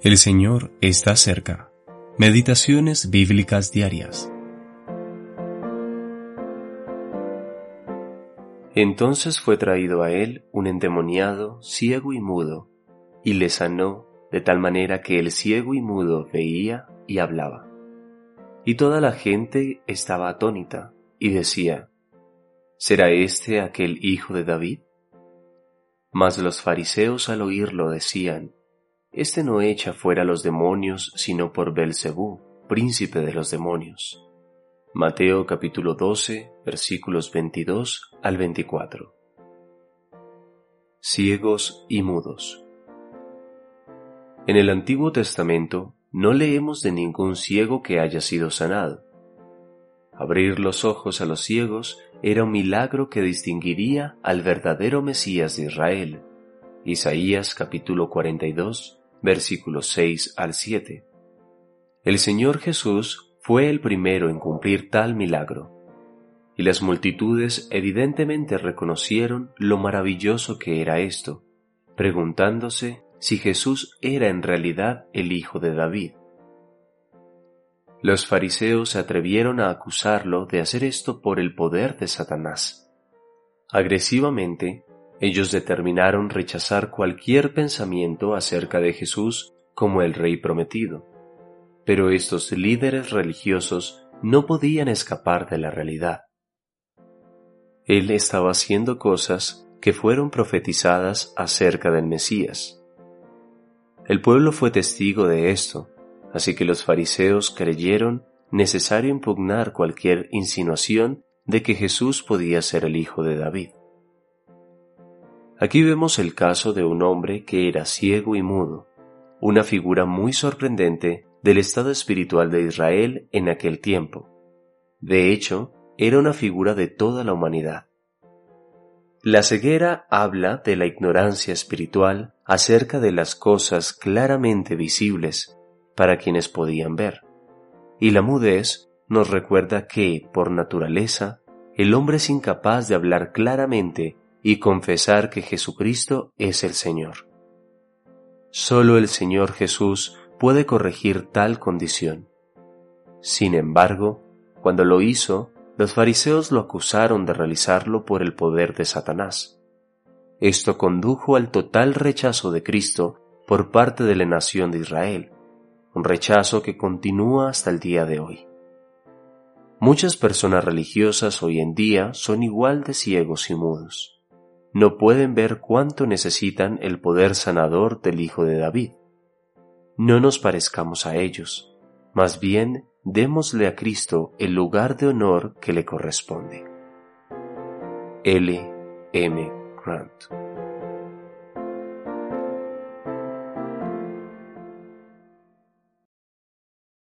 El Señor está cerca. Meditaciones bíblicas diarias. Entonces fue traído a él un endemoniado, ciego y mudo, y le sanó de tal manera que el ciego y mudo veía y hablaba. Y toda la gente estaba atónita y decía, ¿será este aquel hijo de David? Mas los fariseos al oírlo decían, Este no echa fuera los demonios sino por Belcebú, príncipe de los demonios. Mateo capítulo 12, versículos 22 al 24. Ciegos y mudos. En el Antiguo Testamento no leemos de ningún ciego que haya sido sanado. Abrir los ojos a los ciegos era un milagro que distinguiría al verdadero Mesías de Israel. Isaías capítulo 42, versículos 6 al 7. El Señor Jesús fue el primero en cumplir tal milagro, y las multitudes evidentemente reconocieron lo maravilloso que era esto, preguntándose si Jesús era en realidad el Hijo de David. Los fariseos se atrevieron a acusarlo de hacer esto por el poder de Satanás. Agresivamente, ellos determinaron rechazar cualquier pensamiento acerca de Jesús como el Rey prometido. Pero estos líderes religiosos no podían escapar de la realidad. Él estaba haciendo cosas que fueron profetizadas acerca del Mesías. El pueblo fue testigo de esto, Así que los fariseos creyeron necesario impugnar cualquier insinuación de que Jesús podía ser el hijo de David. Aquí vemos el caso de un hombre que era ciego y mudo, una figura muy sorprendente del estado espiritual de Israel en aquel tiempo. De hecho, era una figura de toda la humanidad. La ceguera habla de la ignorancia espiritual acerca de las cosas claramente visibles para quienes podían ver. Y la mudez nos recuerda que, por naturaleza, el hombre es incapaz de hablar claramente y confesar que Jesucristo es el Señor. Solo el Señor Jesús puede corregir tal condición. Sin embargo, cuando lo hizo, los fariseos lo acusaron de realizarlo por el poder de Satanás. Esto condujo al total rechazo de Cristo por parte de la nación de Israel, un rechazo que continúa hasta el día de hoy. Muchas personas religiosas hoy en día son igual de ciegos y mudos. No pueden ver cuánto necesitan el poder sanador del Hijo de David. No nos parezcamos a ellos, más bien démosle a Cristo el lugar de honor que le corresponde. L. M. Grant